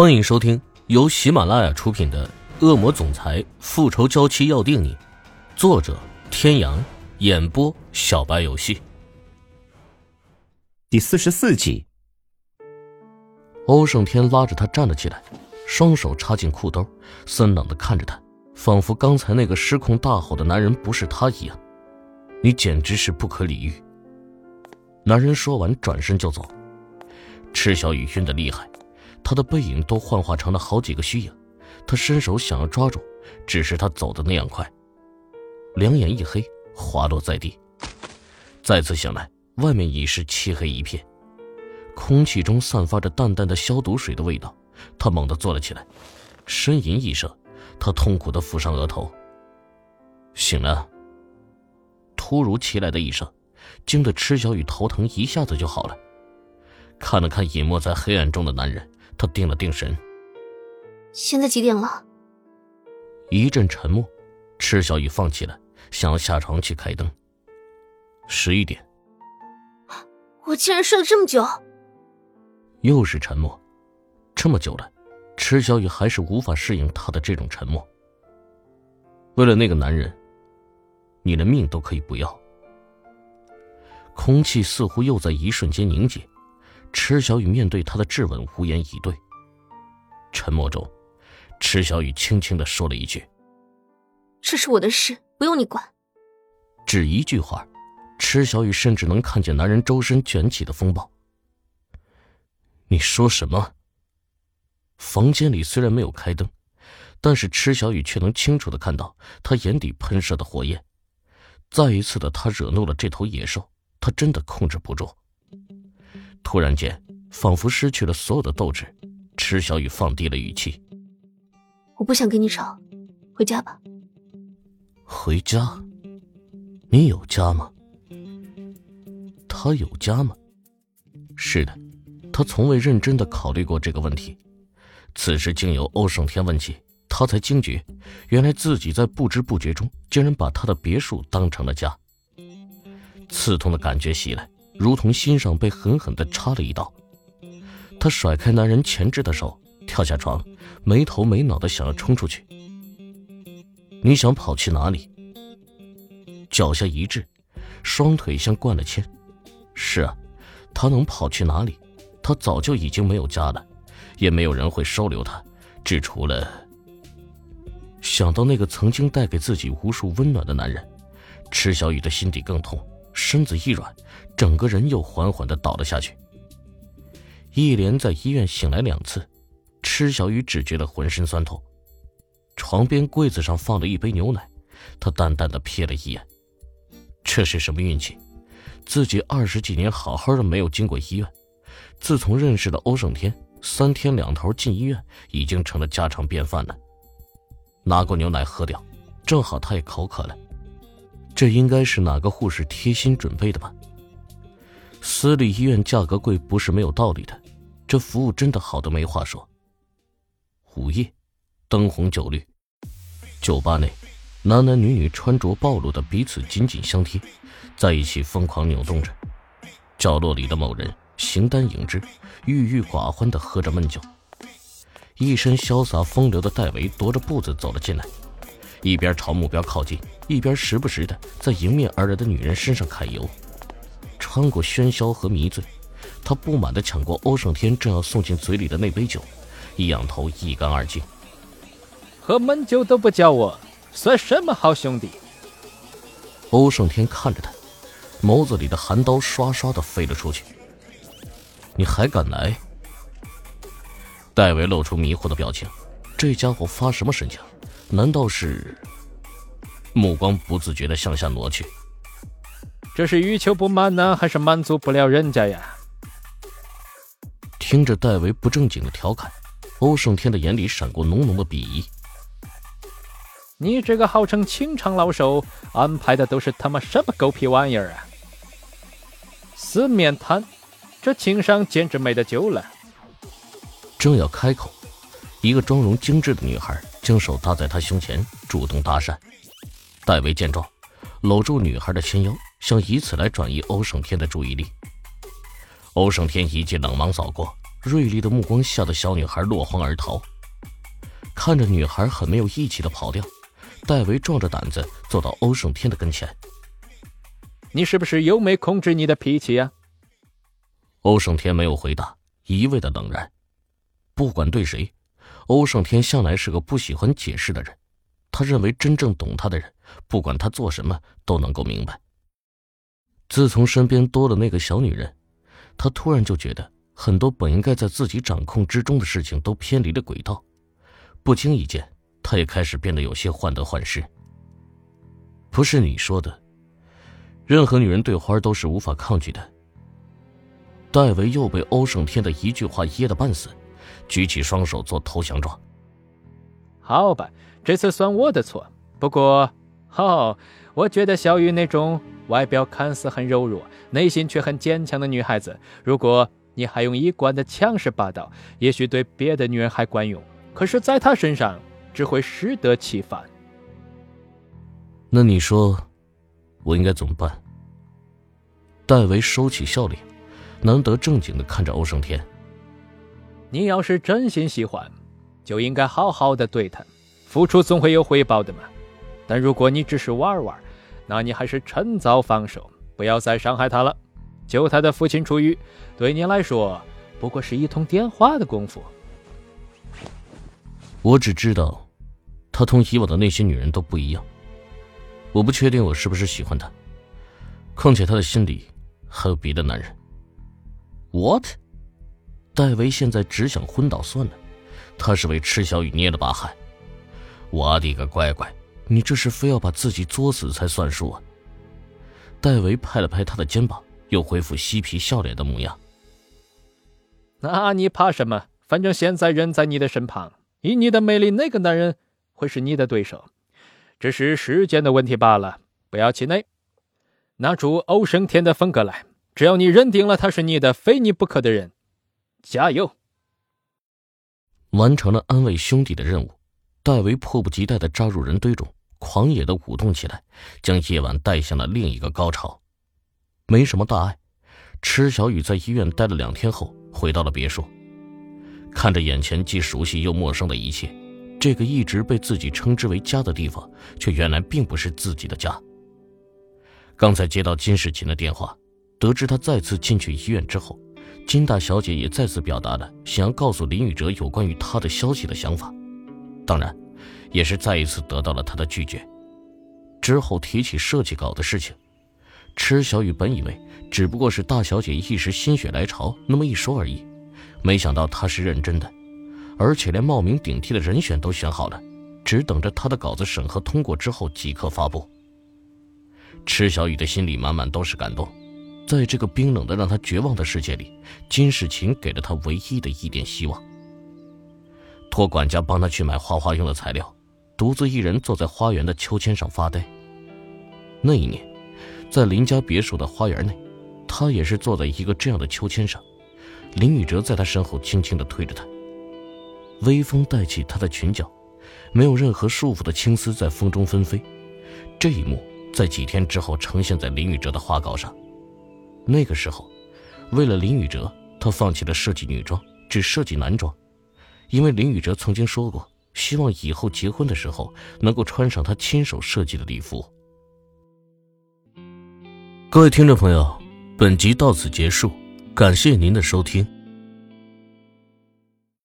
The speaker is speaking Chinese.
欢迎收听由喜马拉雅出品的《恶魔总裁复仇娇妻要定你》，作者：天阳，演播：小白游戏。第四十四集，欧胜天拉着他站了起来，双手插进裤兜，森冷的看着他，仿佛刚才那个失控大吼的男人不是他一样。你简直是不可理喻。男人说完，转身就走。赤小雨晕得厉害。他的背影都幻化成了好几个虚影，他伸手想要抓住，只是他走的那样快，两眼一黑，滑落在地。再次醒来，外面已是漆黑一片，空气中散发着淡淡的消毒水的味道。他猛地坐了起来，呻吟一声，他痛苦的抚上额头。醒了。突如其来的一声，惊得池小雨头疼一下子就好了，看了看隐没在黑暗中的男人。他定了定神。现在几点了？一阵沉默，池小雨放弃了，想要下床去开灯。十一点。我竟然睡了这么久。又是沉默，这么久了，池小雨还是无法适应他的这种沉默。为了那个男人，你的命都可以不要。空气似乎又在一瞬间凝结。池小雨面对他的质问，无言以对。沉默中，池小雨轻轻的说了一句：“这是我的事，不用你管。”只一句话，池小雨甚至能看见男人周身卷起的风暴。你说什么？房间里虽然没有开灯，但是池小雨却能清楚的看到他眼底喷射的火焰。再一次的，他惹怒了这头野兽，他真的控制不住。突然间，仿佛失去了所有的斗志，池小雨放低了语气：“我不想跟你吵，回家吧。”“回家？你有家吗？”“他有家吗？”“是的。”他从未认真的考虑过这个问题，此时经由欧胜天问起，他才惊觉，原来自己在不知不觉中竟然把他的别墅当成了家。刺痛的感觉袭来。如同心上被狠狠的插了一刀，他甩开男人钳制的手，跳下床，没头没脑的想要冲出去。你想跑去哪里？脚下一滞，双腿像灌了铅。是啊，他能跑去哪里？他早就已经没有家了，也没有人会收留他，只除了……想到那个曾经带给自己无数温暖的男人，池小雨的心底更痛。身子一软，整个人又缓缓的倒了下去。一连在医院醒来两次，池小雨只觉得浑身酸痛。床边柜子上放了一杯牛奶，他淡淡的瞥了一眼，这是什么运气？自己二十几年好好的没有进过医院，自从认识了欧胜天，三天两头进医院已经成了家常便饭了。拿过牛奶喝掉，正好他也口渴了。这应该是哪个护士贴心准备的吧？私立医院价格贵不是没有道理的，这服务真的好的没话说。午夜，灯红酒绿，酒吧内，男男女女穿着暴露的彼此紧紧相贴，在一起疯狂扭动着。角落里的某人形单影只，郁郁寡欢的喝着闷酒。一身潇洒风流的戴维踱着步子走了进来。一边朝目标靠近，一边时不时的在迎面而来的女人身上揩油。穿过喧嚣和迷醉，他不满的抢过欧胜天正要送进嘴里的那杯酒，一仰头一干二净。喝闷酒都不叫我，算什么好兄弟？欧胜天看着他，眸子里的寒刀刷刷的飞了出去。你还敢来？戴维露出迷惑的表情，这家伙发什么神经？难道是？目光不自觉的向下挪去。这是欲求不满呢，还是满足不了人家呀？听着戴维不正经的调侃，欧胜天的眼里闪过浓浓的鄙夷。你这个号称情场老手，安排的都是他妈什么狗屁玩意儿啊？四面谈，这情商简直没得救了。正要开口，一个妆容精致的女孩。将手搭在他胸前，主动搭讪。戴维见状，搂住女孩的纤腰，想以此来转移欧胜天的注意力。欧胜天一记冷芒扫过，锐利的目光吓得小女孩落荒而逃。看着女孩很没有义气的跑掉，戴维壮着胆子走到欧胜天的跟前：“你是不是又没控制你的脾气呀？”欧胜天没有回答，一味的冷然。不管对谁，欧胜天向来是个不喜欢解释的人。他认为真正懂他的人，不管他做什么都能够明白。自从身边多了那个小女人，他突然就觉得很多本应该在自己掌控之中的事情都偏离了轨道。不经意间，他也开始变得有些患得患失。不是你说的，任何女人对花都是无法抗拒的。戴维又被欧胜天的一句话噎得半死，举起双手做投降状。好吧，这次算我的错。不过，哦，我觉得小雨那种外表看似很柔弱，内心却很坚强的女孩子，如果你还用一贯的强势霸道，也许对别的女人还管用，可是在她身上只会适得其反。那你说，我应该怎么办？戴维收起笑脸。难得正经的看着欧胜天，你要是真心喜欢，就应该好好的对他，付出总会有回报的嘛。但如果你只是玩玩，那你还是趁早放手，不要再伤害他了。救他的父亲出狱，对你来说不过是一通电话的功夫。我只知道，他同以往的那些女人都不一样。我不确定我是不是喜欢他，况且他的心里还有别的男人。What？戴维现在只想昏倒算了，他是为池小雨捏了把汗。我的个乖乖，你这是非要把自己作死才算数啊！戴维拍了拍他的肩膀，又恢复嬉皮笑脸的模样。那你怕什么？反正现在人在你的身旁，以你的魅力，哪个男人会是你的对手？只是时间的问题罢了。不要气馁，拿出欧胜天的风格来。只要你认定了他是你的，非你不可的人，加油！完成了安慰兄弟的任务，戴维迫不及待的扎入人堆中，狂野的舞动起来，将夜晚带向了另一个高潮。没什么大碍，池小雨在医院待了两天后，回到了别墅，看着眼前既熟悉又陌生的一切，这个一直被自己称之为家的地方，却原来并不是自己的家。刚才接到金世琴的电话。得知他再次进去医院之后，金大小姐也再次表达了想要告诉林宇哲有关于他的消息的想法，当然，也是再一次得到了他的拒绝。之后提起设计稿的事情，池小雨本以为只不过是大小姐一时心血来潮那么一说而已，没想到他是认真的，而且连冒名顶替的人选都选好了，只等着他的稿子审核通过之后即刻发布。池小雨的心里满满都是感动。在这个冰冷的让他绝望的世界里，金世琴给了他唯一的一点希望。托管家帮他去买画画用的材料，独自一人坐在花园的秋千上发呆。那一年，在林家别墅的花园内，他也是坐在一个这样的秋千上，林宇哲在他身后轻轻地推着他。微风带起他的裙角，没有任何束缚的青丝在风中纷飞。这一幕在几天之后呈现在林宇哲的画稿上。那个时候，为了林宇哲，他放弃了设计女装，只设计男装，因为林宇哲曾经说过，希望以后结婚的时候能够穿上他亲手设计的礼服。各位听众朋友，本集到此结束，感谢您的收听。